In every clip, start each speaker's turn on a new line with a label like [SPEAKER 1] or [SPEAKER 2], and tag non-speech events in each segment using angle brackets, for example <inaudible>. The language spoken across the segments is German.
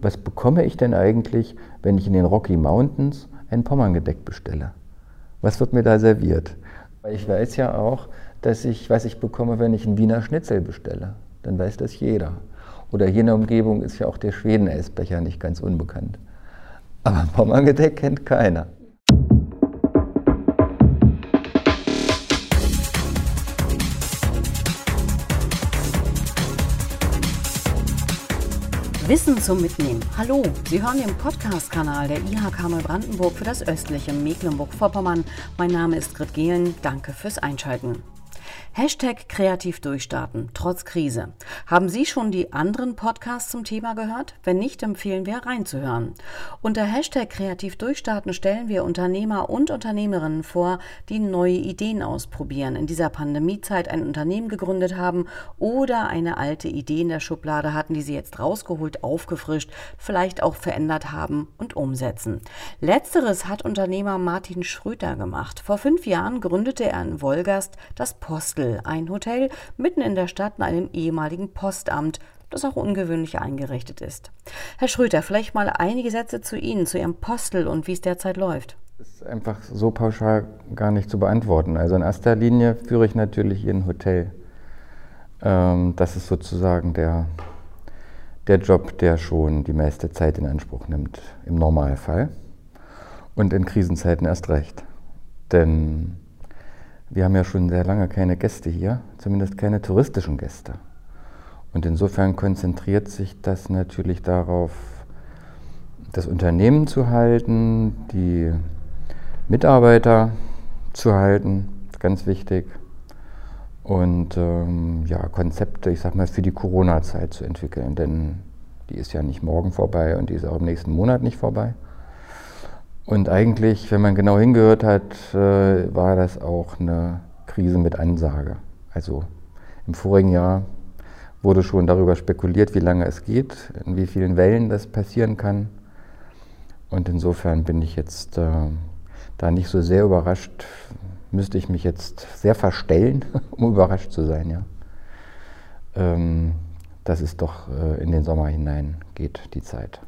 [SPEAKER 1] was bekomme ich denn eigentlich, wenn ich in den Rocky Mountains ein Pommerngedeck bestelle? Was wird mir da serviert? Ich weiß ja auch, dass ich, was ich bekomme, wenn ich einen Wiener Schnitzel bestelle. Dann weiß das jeder. Oder hier in der Umgebung ist ja auch der Schweden-Eisbecher nicht ganz unbekannt. Aber Pommerngedeck kennt keiner.
[SPEAKER 2] Wissen zum Mitnehmen. Hallo, Sie hören den Podcast-Kanal der IHK Neubrandenburg für das östliche Mecklenburg-Vorpommern. Mein Name ist Grit Gehlen. Danke fürs Einschalten. Hashtag kreativ durchstarten, trotz Krise. Haben Sie schon die anderen Podcasts zum Thema gehört? Wenn nicht, empfehlen wir reinzuhören. Unter Hashtag kreativ durchstarten stellen wir Unternehmer und Unternehmerinnen vor, die neue Ideen ausprobieren, in dieser Pandemiezeit ein Unternehmen gegründet haben oder eine alte Idee in der Schublade hatten, die sie jetzt rausgeholt, aufgefrischt, vielleicht auch verändert haben und umsetzen. Letzteres hat Unternehmer Martin Schröter gemacht. Vor fünf Jahren gründete er in Wolgast das Postel ein Hotel mitten in der Stadt in einem ehemaligen Postamt, das auch ungewöhnlich eingerichtet ist. Herr Schröter, vielleicht mal einige Sätze zu Ihnen, zu Ihrem Postel und wie es derzeit läuft.
[SPEAKER 1] Das ist einfach so pauschal gar nicht zu beantworten. Also in erster Linie führe ich natürlich Ihr Hotel. Ähm, das ist sozusagen der, der Job, der schon die meiste Zeit in Anspruch nimmt, im Normalfall. Und in Krisenzeiten erst recht. Denn wir haben ja schon sehr lange keine Gäste hier, zumindest keine touristischen Gäste. Und insofern konzentriert sich das natürlich darauf, das Unternehmen zu halten, die Mitarbeiter zu halten, ganz wichtig. Und ähm, ja, Konzepte, ich sag mal, für die Corona-Zeit zu entwickeln, denn die ist ja nicht morgen vorbei und die ist auch im nächsten Monat nicht vorbei. Und eigentlich, wenn man genau hingehört hat, äh, war das auch eine Krise mit Ansage. Also im vorigen Jahr wurde schon darüber spekuliert, wie lange es geht, in wie vielen Wellen das passieren kann. Und insofern bin ich jetzt äh, da nicht so sehr überrascht. Müsste ich mich jetzt sehr verstellen, <laughs> um überrascht zu sein, ja. Ähm, dass es doch äh, in den Sommer hinein geht, die Zeit.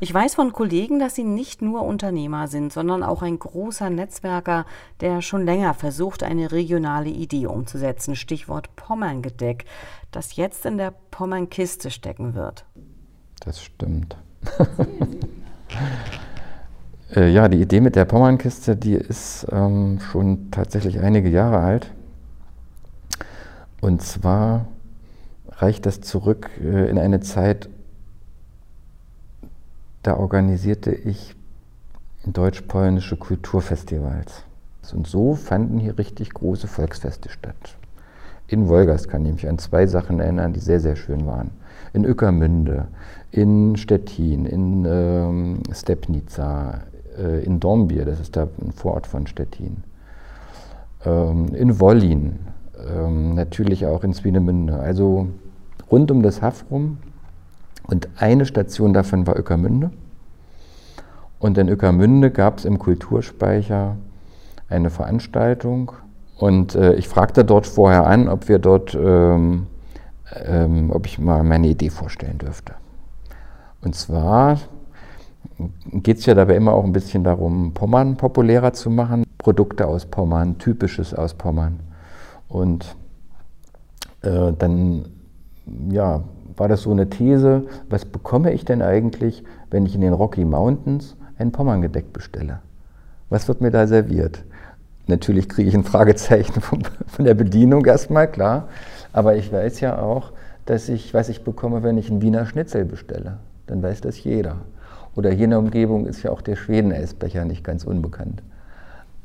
[SPEAKER 2] Ich weiß von Kollegen, dass Sie nicht nur Unternehmer sind, sondern auch ein großer Netzwerker, der schon länger versucht, eine regionale Idee umzusetzen. Stichwort Pommerngedeck, das jetzt in der Pommernkiste stecken wird.
[SPEAKER 1] Das stimmt. <laughs> Äh, ja, die Idee mit der Pommernkiste, die ist ähm, schon tatsächlich einige Jahre alt. Und zwar reicht das zurück äh, in eine Zeit, da organisierte ich deutsch-polnische Kulturfestivals. Und so fanden hier richtig große Volksfeste statt. In Wolgast kann ich mich an zwei Sachen erinnern, die sehr, sehr schön waren. In Ueckermünde, in Stettin, in ähm, Stepnica, äh, in Dornbir, das ist da ein Vorort von Stettin, ähm, in Wollin, ähm, natürlich auch in Swinemünde. Also rund um das Haff rum und eine Station davon war Ueckermünde. Und in Ueckermünde gab es im Kulturspeicher eine Veranstaltung. Und äh, ich fragte dort vorher an, ob wir dort, ähm, ähm, ob ich mal meine Idee vorstellen dürfte. Und zwar geht es ja dabei immer auch ein bisschen darum, Pommern populärer zu machen, Produkte aus Pommern, Typisches aus Pommern. Und äh, dann ja, war das so eine These, was bekomme ich denn eigentlich, wenn ich in den Rocky Mountains ein Pommerngedeck bestelle? Was wird mir da serviert? Natürlich kriege ich ein Fragezeichen von, von der Bedienung erstmal, klar. Aber ich weiß ja auch, dass ich, was ich bekomme, wenn ich einen Wiener Schnitzel bestelle. Dann weiß das jeder. Oder hier in der Umgebung ist ja auch der Schweden-Eisbecher nicht ganz unbekannt.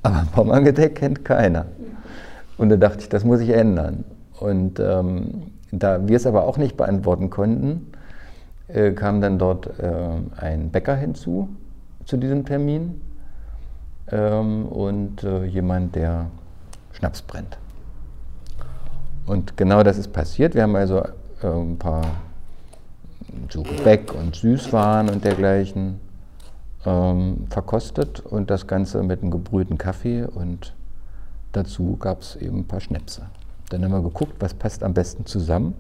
[SPEAKER 1] Aber Pommerngedeck kennt keiner. Und da dachte ich, das muss ich ändern. Und ähm, da wir es aber auch nicht beantworten konnten, äh, kam dann dort äh, ein Bäcker hinzu zu diesem Termin ähm, und äh, jemand, der Schnaps brennt. Und genau das ist passiert. Wir haben also äh, ein paar so Gebäck und Süßwaren und dergleichen ähm, verkostet und das Ganze mit einem gebrühten Kaffee und dazu gab es eben ein paar Schnäpse. Dann haben wir geguckt, was passt am besten zusammen.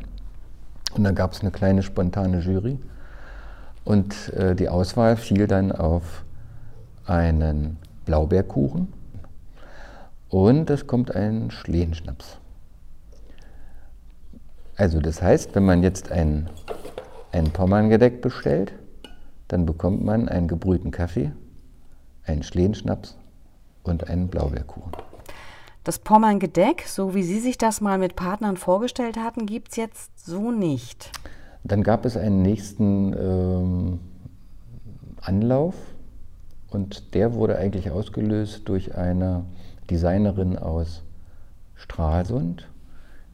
[SPEAKER 1] Und dann gab es eine kleine spontane Jury. Und äh, die Auswahl fiel dann auf einen Blaubeerkuchen und es kommt ein Schlehenschnaps. Also das heißt, wenn man jetzt ein, ein Pommerngedeck bestellt, dann bekommt man einen gebrühten Kaffee, einen Schlehenschnaps und einen Blaubeerkuchen.
[SPEAKER 2] Das Pommerngedeck, so wie Sie sich das mal mit Partnern vorgestellt hatten, gibt es jetzt so nicht.
[SPEAKER 1] Dann gab es einen nächsten ähm, Anlauf und der wurde eigentlich ausgelöst durch eine Designerin aus Stralsund,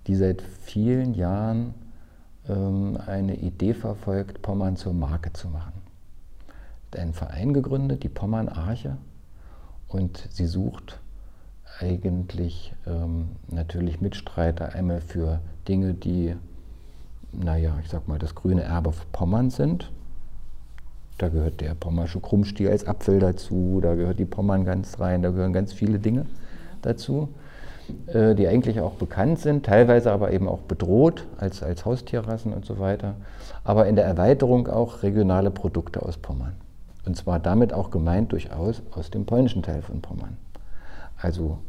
[SPEAKER 1] die seit vielen Jahren ähm, eine Idee verfolgt, Pommern zur Marke zu machen. Hat einen Verein gegründet, die Pommern Arche, und sie sucht eigentlich ähm, natürlich Mitstreiter einmal für Dinge, die naja, ich sag mal, das grüne Erbe Pommern sind. Da gehört der pommersche Krummstiel als Apfel dazu, da gehört die Pommern ganz rein, da gehören ganz viele Dinge dazu, äh, die eigentlich auch bekannt sind, teilweise aber eben auch bedroht als, als Haustierrassen und so weiter. Aber in der Erweiterung auch regionale Produkte aus Pommern. Und zwar damit auch gemeint durchaus aus dem polnischen Teil von Pommern. Also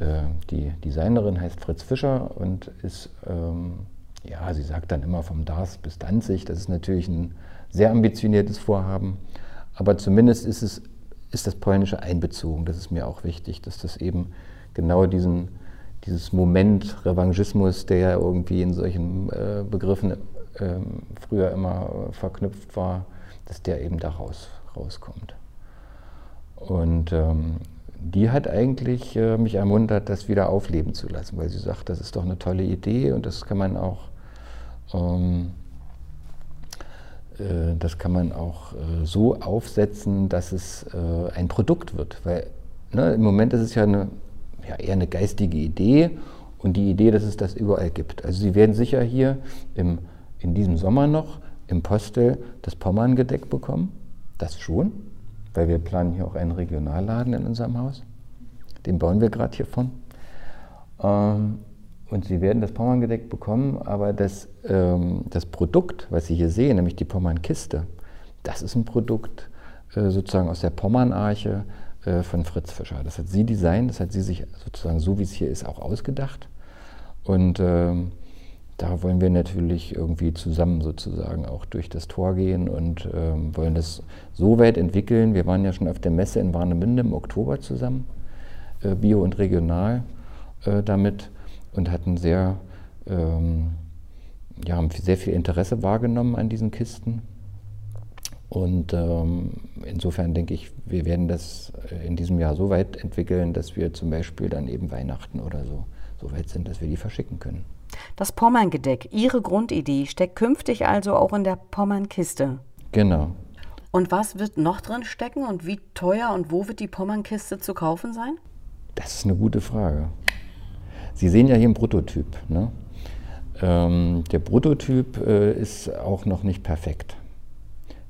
[SPEAKER 1] äh, die Designerin heißt Fritz Fischer und ist ähm, ja, sie sagt dann immer vom Dars bis Danzig. Das ist natürlich ein sehr ambitioniertes Vorhaben. Aber zumindest ist, es, ist das Polnische einbezogen. Das ist mir auch wichtig, dass das eben genau diesen, dieses Moment Revanchismus, der ja irgendwie in solchen äh, Begriffen äh, früher immer verknüpft war, dass der eben daraus rauskommt. Und ähm, die hat eigentlich äh, mich ermuntert, das wieder aufleben zu lassen, weil sie sagt, das ist doch eine tolle Idee und das kann man auch ähm, äh, das kann man auch äh, so aufsetzen, dass es äh, ein Produkt wird. Weil ne, im Moment ist es ja, eine, ja eher eine geistige Idee und die Idee, dass es das überall gibt. Also Sie werden sicher hier im, in diesem Sommer noch im Postel das Pommerngedeck bekommen. Das schon, weil wir planen hier auch einen Regionalladen in unserem Haus. Den bauen wir gerade hier von. Ähm, und Sie werden das Pommerngedeck bekommen, aber das, ähm, das Produkt, was Sie hier sehen, nämlich die Pommernkiste, das ist ein Produkt äh, sozusagen aus der Pommernarche äh, von Fritz Fischer. Das hat sie designt, das hat sie sich sozusagen so, wie es hier ist, auch ausgedacht. Und ähm, da wollen wir natürlich irgendwie zusammen sozusagen auch durch das Tor gehen und ähm, wollen das so weit entwickeln. Wir waren ja schon auf der Messe in Warnemünde im Oktober zusammen, äh, bio und regional äh, damit und hatten sehr, ähm, ja, haben sehr viel Interesse wahrgenommen an diesen Kisten. Und ähm, insofern denke ich, wir werden das äh, in diesem Jahr so weit entwickeln, dass wir zum Beispiel dann eben Weihnachten oder so so weit sind, dass wir die verschicken können.
[SPEAKER 2] Das Pommerngedeck, Ihre Grundidee, steckt künftig also auch in der Pommernkiste.
[SPEAKER 1] Genau.
[SPEAKER 2] Und was wird noch drin stecken und wie teuer und wo wird die Pommernkiste zu kaufen sein?
[SPEAKER 1] Das ist eine gute Frage. Sie sehen ja hier einen Prototyp. Ne? Ähm, der Prototyp äh, ist auch noch nicht perfekt.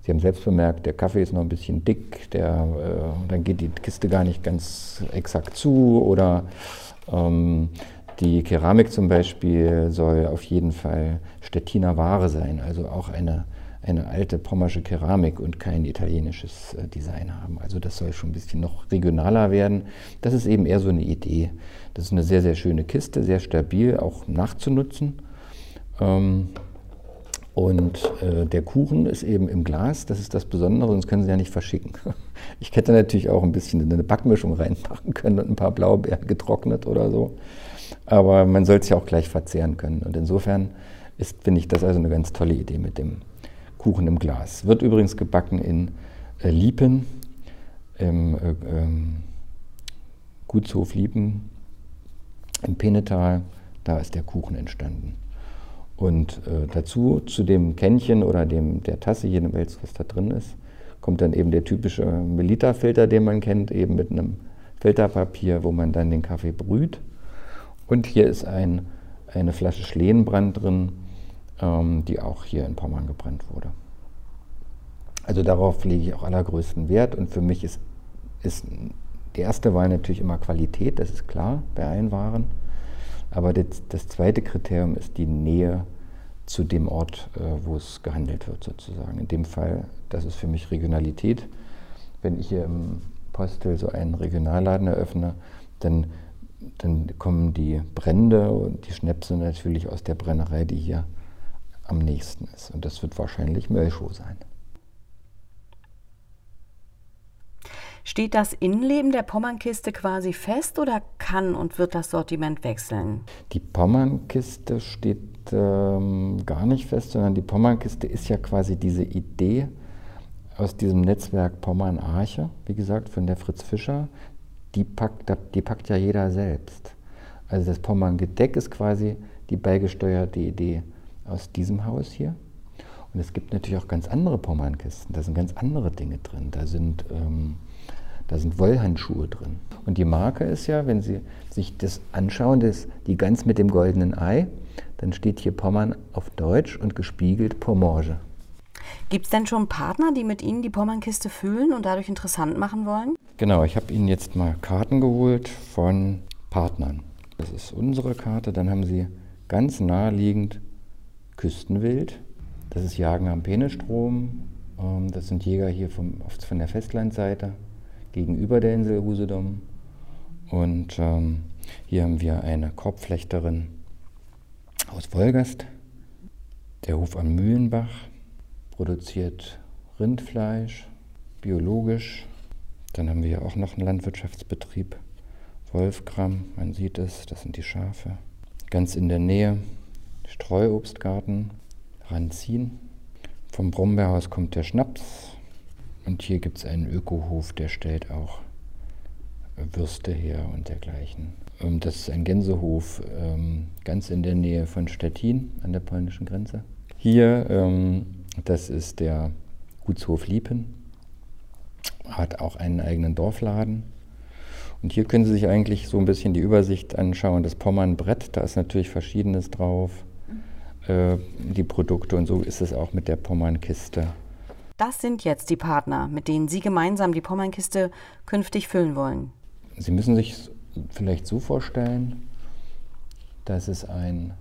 [SPEAKER 1] Sie haben selbst bemerkt, der Kaffee ist noch ein bisschen dick, der, äh, dann geht die Kiste gar nicht ganz exakt zu oder ähm, die Keramik zum Beispiel soll auf jeden Fall Stettiner Ware sein, also auch eine, eine alte pommersche Keramik und kein italienisches äh, Design haben. Also das soll schon ein bisschen noch regionaler werden. Das ist eben eher so eine Idee. Das ist eine sehr, sehr schöne Kiste, sehr stabil, auch nachzunutzen. Ähm, und äh, der Kuchen ist eben im Glas, das ist das Besondere, sonst können Sie ja nicht verschicken. <laughs> Ich hätte natürlich auch ein bisschen in eine Backmischung reinpacken können und ein paar Blaubeeren getrocknet oder so. Aber man soll es ja auch gleich verzehren können. Und insofern finde ich, das also eine ganz tolle Idee mit dem Kuchen im Glas. Wird übrigens gebacken in äh, Liepen, im äh, ähm, Gutshof Liepen im Penetal, da ist der Kuchen entstanden. Und äh, dazu, zu dem Kännchen oder dem, der Tasse, jedem Wels, was da drin ist, kommt dann eben der typische Melita-Filter, den man kennt, eben mit einem Filterpapier, wo man dann den Kaffee brüht. Und hier ist ein, eine Flasche Schlehenbrand drin, ähm, die auch hier in Pommern gebrannt wurde. Also darauf lege ich auch allergrößten Wert und für mich ist, ist die erste Wahl natürlich immer Qualität, das ist klar bei allen Waren. Aber das, das zweite Kriterium ist die Nähe zu dem Ort, äh, wo es gehandelt wird sozusagen. In dem Fall, das ist für mich Regionalität. Wenn ich hier im Postel so einen Regionalladen eröffne, dann, dann kommen die Brände und die Schnäpse natürlich aus der Brennerei, die hier am nächsten ist. Und das wird wahrscheinlich Mölchow sein.
[SPEAKER 2] Steht das Innenleben der Pommernkiste quasi fest oder kann und wird das Sortiment wechseln?
[SPEAKER 1] Die Pommernkiste steht ähm, gar nicht fest, sondern die Pommernkiste ist ja quasi diese Idee aus diesem Netzwerk Pommern Arche, wie gesagt, von der Fritz Fischer. Die packt, die packt ja jeder selbst. Also das Pommern-Gedeck ist quasi die beigesteuerte Idee aus diesem Haus hier. Und es gibt natürlich auch ganz andere Pommernkisten. Da sind ganz andere Dinge drin. Da sind ähm, da sind Wollhandschuhe drin. Und die Marke ist ja, wenn Sie sich das anschauen, das, die Gans mit dem goldenen Ei, dann steht hier Pommern auf Deutsch und gespiegelt Pomorge.
[SPEAKER 2] Gibt es denn schon Partner, die mit Ihnen die Pommernkiste füllen und dadurch interessant machen wollen?
[SPEAKER 1] Genau, ich habe Ihnen jetzt mal Karten geholt von Partnern. Das ist unsere Karte. Dann haben Sie ganz naheliegend Küstenwild. Das ist Jagen am Penestrom. Ähm, das sind Jäger hier vom, von der Festlandseite gegenüber der Insel Usedom. Und ähm, hier haben wir eine Korbflechterin aus Wolgast. Der Hof am Mühlenbach produziert Rindfleisch, biologisch. Dann haben wir hier auch noch einen Landwirtschaftsbetrieb, Wolfgram, man sieht es, das sind die Schafe. Ganz in der Nähe Streuobstgarten, Ranzin. Vom Brombeerhaus kommt der Schnaps, und hier gibt es einen Ökohof, der stellt auch Würste her und dergleichen. Ähm, das ist ein Gänsehof ähm, ganz in der Nähe von Stettin an der polnischen Grenze. Hier, ähm, das ist der Gutshof Liepen, hat auch einen eigenen Dorfladen. Und hier können Sie sich eigentlich so ein bisschen die Übersicht anschauen. Das Pommernbrett, da ist natürlich Verschiedenes drauf, äh, die Produkte. Und so ist es auch mit der Pommernkiste.
[SPEAKER 2] Das sind jetzt die Partner, mit denen Sie gemeinsam die Pommernkiste künftig füllen wollen.
[SPEAKER 1] Sie müssen sich vielleicht so vorstellen, dass es ein,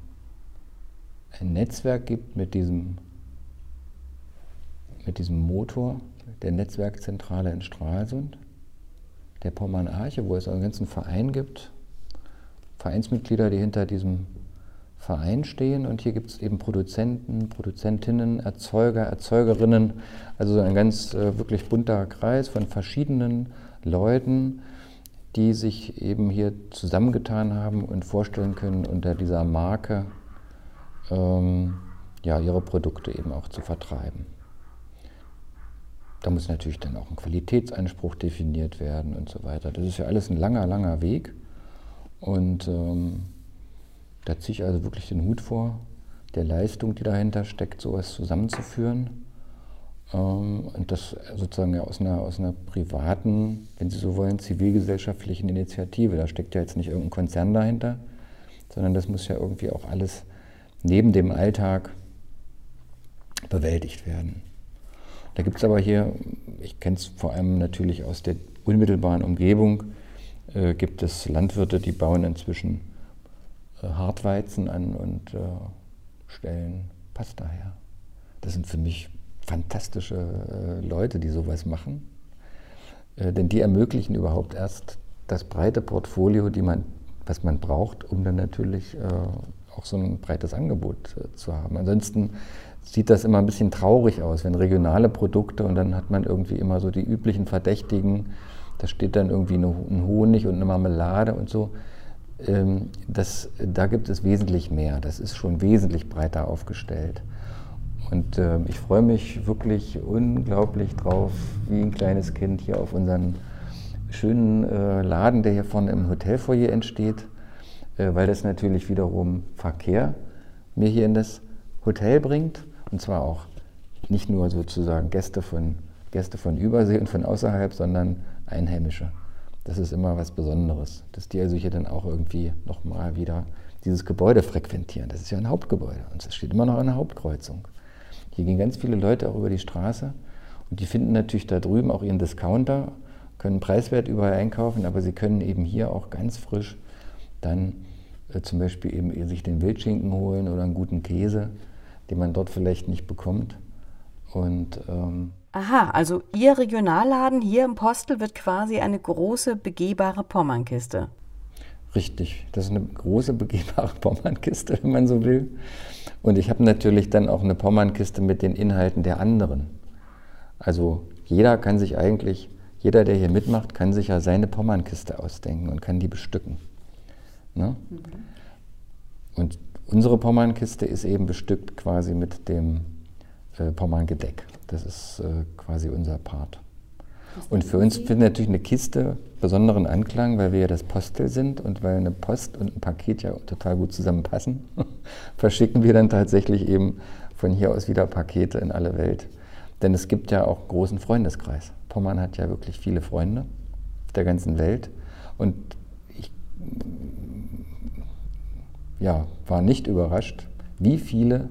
[SPEAKER 1] ein Netzwerk gibt mit diesem, mit diesem Motor der Netzwerkzentrale in Stralsund, der Pommern Arche, wo es einen ganzen Verein gibt, Vereinsmitglieder, die hinter diesem Verein stehen und hier gibt es eben Produzenten, Produzentinnen, Erzeuger, Erzeugerinnen, also ein ganz äh, wirklich bunter Kreis von verschiedenen Leuten, die sich eben hier zusammengetan haben und vorstellen können, unter dieser Marke ähm, ja, ihre Produkte eben auch zu vertreiben. Da muss natürlich dann auch ein Qualitätsanspruch definiert werden und so weiter. Das ist ja alles ein langer, langer Weg. Und ähm, da ziehe ich also wirklich den Hut vor, der Leistung, die dahinter steckt, sowas zusammenzuführen. Ähm, und das sozusagen aus einer, aus einer privaten, wenn Sie so wollen, zivilgesellschaftlichen Initiative. Da steckt ja jetzt nicht irgendein Konzern dahinter, sondern das muss ja irgendwie auch alles neben dem Alltag bewältigt werden. Da gibt es aber hier, ich kenne es vor allem natürlich aus der unmittelbaren Umgebung, äh, gibt es Landwirte, die bauen inzwischen äh, Hartweizen an und äh, stellen Pasta her. Das sind für mich fantastische äh, Leute, die sowas machen. Äh, denn die ermöglichen überhaupt erst das breite Portfolio, die man, was man braucht, um dann natürlich äh, auch so ein breites Angebot zu haben. Ansonsten sieht das immer ein bisschen traurig aus, wenn regionale Produkte und dann hat man irgendwie immer so die üblichen Verdächtigen, da steht dann irgendwie ein Honig und eine Marmelade und so. Ähm, das, da gibt es wesentlich mehr. Das ist schon wesentlich breiter aufgestellt. Und äh, ich freue mich wirklich unglaublich drauf, wie ein kleines Kind hier auf unseren schönen äh, Laden, der hier vorne im Hotelfoyer entsteht, äh, weil das natürlich wiederum Verkehr mir hier in das Hotel bringt. Und zwar auch nicht nur sozusagen Gäste von, Gäste von Übersee und von außerhalb, sondern Einheimische das ist immer was Besonderes, dass die also hier dann auch irgendwie nochmal wieder dieses Gebäude frequentieren. Das ist ja ein Hauptgebäude und es steht immer noch an der Hauptkreuzung. Hier gehen ganz viele Leute auch über die Straße und die finden natürlich da drüben auch ihren Discounter, können preiswert überall einkaufen, aber sie können eben hier auch ganz frisch dann äh, zum Beispiel eben sich den Wildschinken holen oder einen guten Käse, die man dort vielleicht nicht bekommt. Und
[SPEAKER 2] ähm, Aha, also Ihr Regionalladen hier im Postel wird quasi eine große begehbare Pommernkiste.
[SPEAKER 1] Richtig, das ist eine große begehbare Pommernkiste, <laughs> wenn man so will. Und ich habe natürlich dann auch eine Pommernkiste mit den Inhalten der anderen. Also jeder kann sich eigentlich, jeder, der hier mitmacht, kann sich ja seine Pommernkiste ausdenken und kann die bestücken. Ne? Mhm. Und unsere Pommernkiste ist eben bestückt quasi mit dem äh, Pommerngedeck. Das ist äh, quasi unser Part. Und für uns findet natürlich eine Kiste besonderen Anklang, weil wir ja das Postel sind und weil eine Post und ein Paket ja total gut zusammenpassen, <laughs> verschicken wir dann tatsächlich eben von hier aus wieder Pakete in alle Welt. Denn es gibt ja auch großen Freundeskreis. Pommern hat ja wirklich viele Freunde der ganzen Welt. Und ich ja, war nicht überrascht, wie viele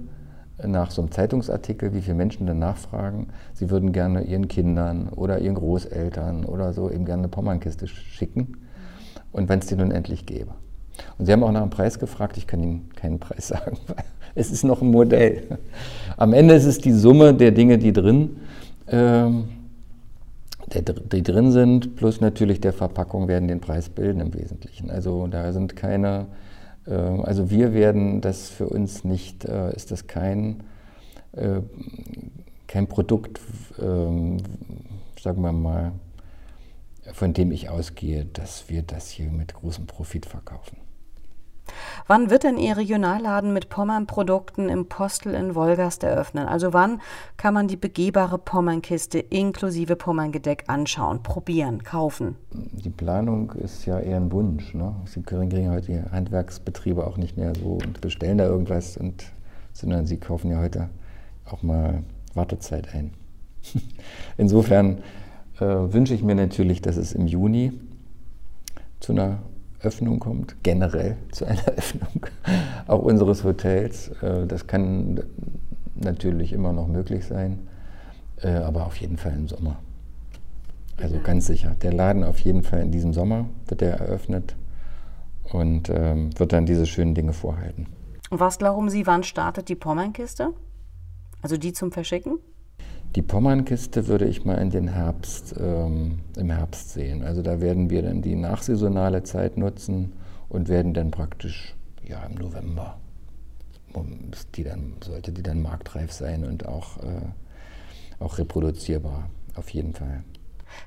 [SPEAKER 1] nach so einem Zeitungsartikel, wie viele Menschen dann nachfragen, sie würden gerne ihren Kindern oder ihren Großeltern oder so eben gerne eine Pommernkiste schicken und wenn es die nun endlich gäbe. Und sie haben auch nach einem Preis gefragt, ich kann Ihnen keinen Preis <laughs> sagen, weil es ist noch ein Modell. Am Ende ist es die Summe der Dinge, die drin, ähm, der, die drin sind, plus natürlich der Verpackung werden den Preis bilden im Wesentlichen. Also da sind keine also wir werden das für uns nicht, äh, ist das kein, äh, kein Produkt, ähm, sagen wir mal, von dem ich ausgehe, dass wir das hier mit großem Profit verkaufen.
[SPEAKER 2] Wann wird denn Ihr Regionalladen mit Pommern-Produkten im Postel in Wolgast eröffnen? Also wann kann man die begehbare Pommernkiste inklusive Pommerngedeck anschauen, probieren, kaufen?
[SPEAKER 1] Die Planung ist ja eher ein Wunsch. Ne? Sie kriegen heute die Handwerksbetriebe auch nicht mehr so und bestellen da irgendwas, und, sondern sie kaufen ja heute auch mal Wartezeit ein. <laughs> Insofern äh, wünsche ich mir natürlich, dass es im Juni zu einer Öffnung kommt, generell zu einer <laughs> Öffnung auch unseres Hotels. Äh, das kann natürlich immer noch möglich sein, äh, aber auf jeden Fall im Sommer. Also ganz sicher. Der Laden auf jeden Fall in diesem Sommer wird er eröffnet und ähm, wird dann diese schönen Dinge vorhalten.
[SPEAKER 2] Und was glauben Sie, wann startet die Pommernkiste? Also die zum Verschicken?
[SPEAKER 1] Die Pommernkiste würde ich mal in den Herbst, ähm, im Herbst sehen. Also da werden wir dann die nachsaisonale Zeit nutzen und werden dann praktisch ja, im November, die dann, sollte die dann marktreif sein und auch, äh, auch reproduzierbar, auf jeden Fall.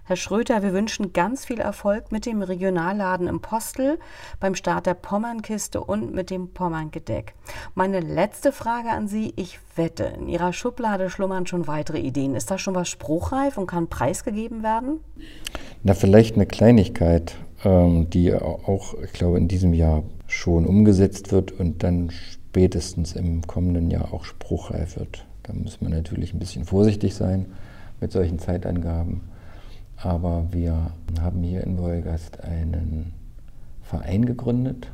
[SPEAKER 2] Herr Schröter, wir wünschen ganz viel Erfolg mit dem Regionalladen im Postel, beim Start der Pommernkiste und mit dem Pommerngedeck. Meine letzte Frage an Sie. Ich wette, in Ihrer Schublade schlummern schon weitere Ideen. Ist da schon was spruchreif und kann preisgegeben werden?
[SPEAKER 1] Na, vielleicht eine Kleinigkeit, ähm, die auch, ich glaube, in diesem Jahr schon umgesetzt wird und dann spätestens im kommenden Jahr auch spruchreif wird. Da muss man natürlich ein bisschen vorsichtig sein mit solchen Zeitangaben. Aber wir haben hier in Wolgast einen Verein gegründet.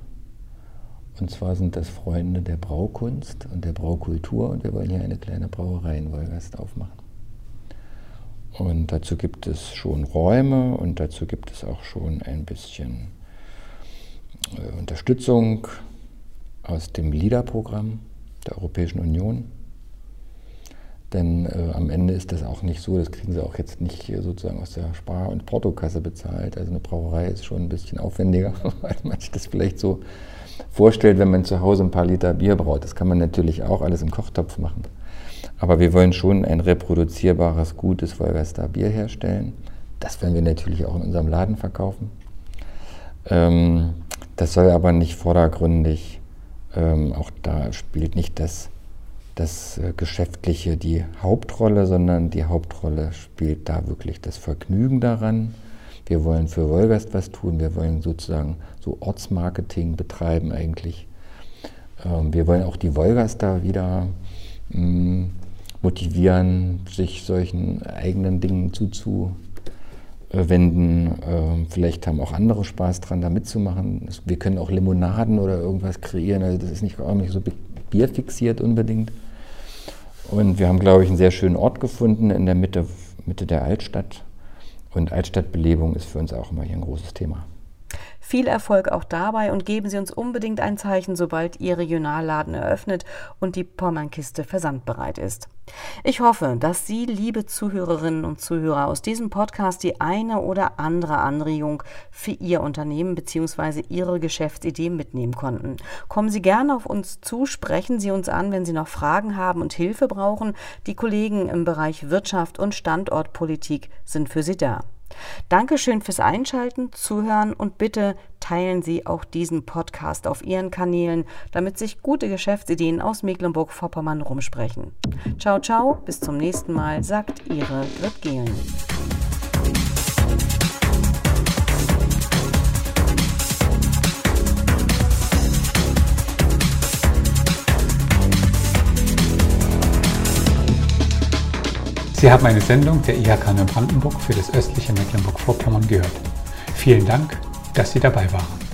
[SPEAKER 1] Und zwar sind das Freunde der Braukunst und der Braukultur. Und wir wollen hier eine kleine Brauerei in Wolgast aufmachen. Und dazu gibt es schon Räume und dazu gibt es auch schon ein bisschen äh, Unterstützung aus dem LIDA-Programm der Europäischen Union. Denn äh, am Ende ist das auch nicht so, das kriegen sie auch jetzt nicht sozusagen aus der Spar- und Portokasse bezahlt. Also eine Brauerei ist schon ein bisschen aufwendiger, <laughs> als man sich das vielleicht so vorstellt, wenn man zu Hause ein paar Liter Bier braut. Das kann man natürlich auch alles im Kochtopf machen. Aber wir wollen schon ein reproduzierbares, gutes Wolgastar Bier herstellen. Das werden wir natürlich auch in unserem Laden verkaufen. Ähm, das soll aber nicht vordergründig, ähm, auch da spielt nicht das das äh, Geschäftliche die Hauptrolle, sondern die Hauptrolle spielt da wirklich das Vergnügen daran. Wir wollen für Wolgast was tun, wir wollen sozusagen so Ortsmarketing betreiben eigentlich. Ähm, wir wollen auch die Wolgaster wieder mm, motivieren, sich solchen eigenen Dingen zuzuwenden. Ähm, vielleicht haben auch andere Spaß dran, da mitzumachen. Wir können auch Limonaden oder irgendwas kreieren. Also das ist nicht, auch nicht so bierfixiert unbedingt. Und wir haben, glaube ich, einen sehr schönen Ort gefunden in der Mitte, Mitte der Altstadt. Und Altstadtbelebung ist für uns auch immer hier ein großes Thema.
[SPEAKER 2] Viel Erfolg auch dabei und geben Sie uns unbedingt ein Zeichen, sobald Ihr Regionalladen eröffnet und die Pommernkiste versandbereit ist. Ich hoffe, dass Sie, liebe Zuhörerinnen und Zuhörer, aus diesem Podcast die eine oder andere Anregung für Ihr Unternehmen bzw. Ihre Geschäftsidee mitnehmen konnten. Kommen Sie gerne auf uns zu, sprechen Sie uns an, wenn Sie noch Fragen haben und Hilfe brauchen. Die Kollegen im Bereich Wirtschaft und Standortpolitik sind für Sie da. Dankeschön fürs Einschalten, Zuhören und bitte teilen Sie auch diesen Podcast auf Ihren Kanälen, damit sich gute Geschäftsideen aus Mecklenburg-Vorpommern rumsprechen. Ciao, ciao, bis zum nächsten Mal, sagt Ihre Grit Gehlen.
[SPEAKER 3] Sie haben eine Sendung der IHK Neubrandenburg für das östliche Mecklenburg-Vorpommern gehört. Vielen Dank, dass Sie dabei waren.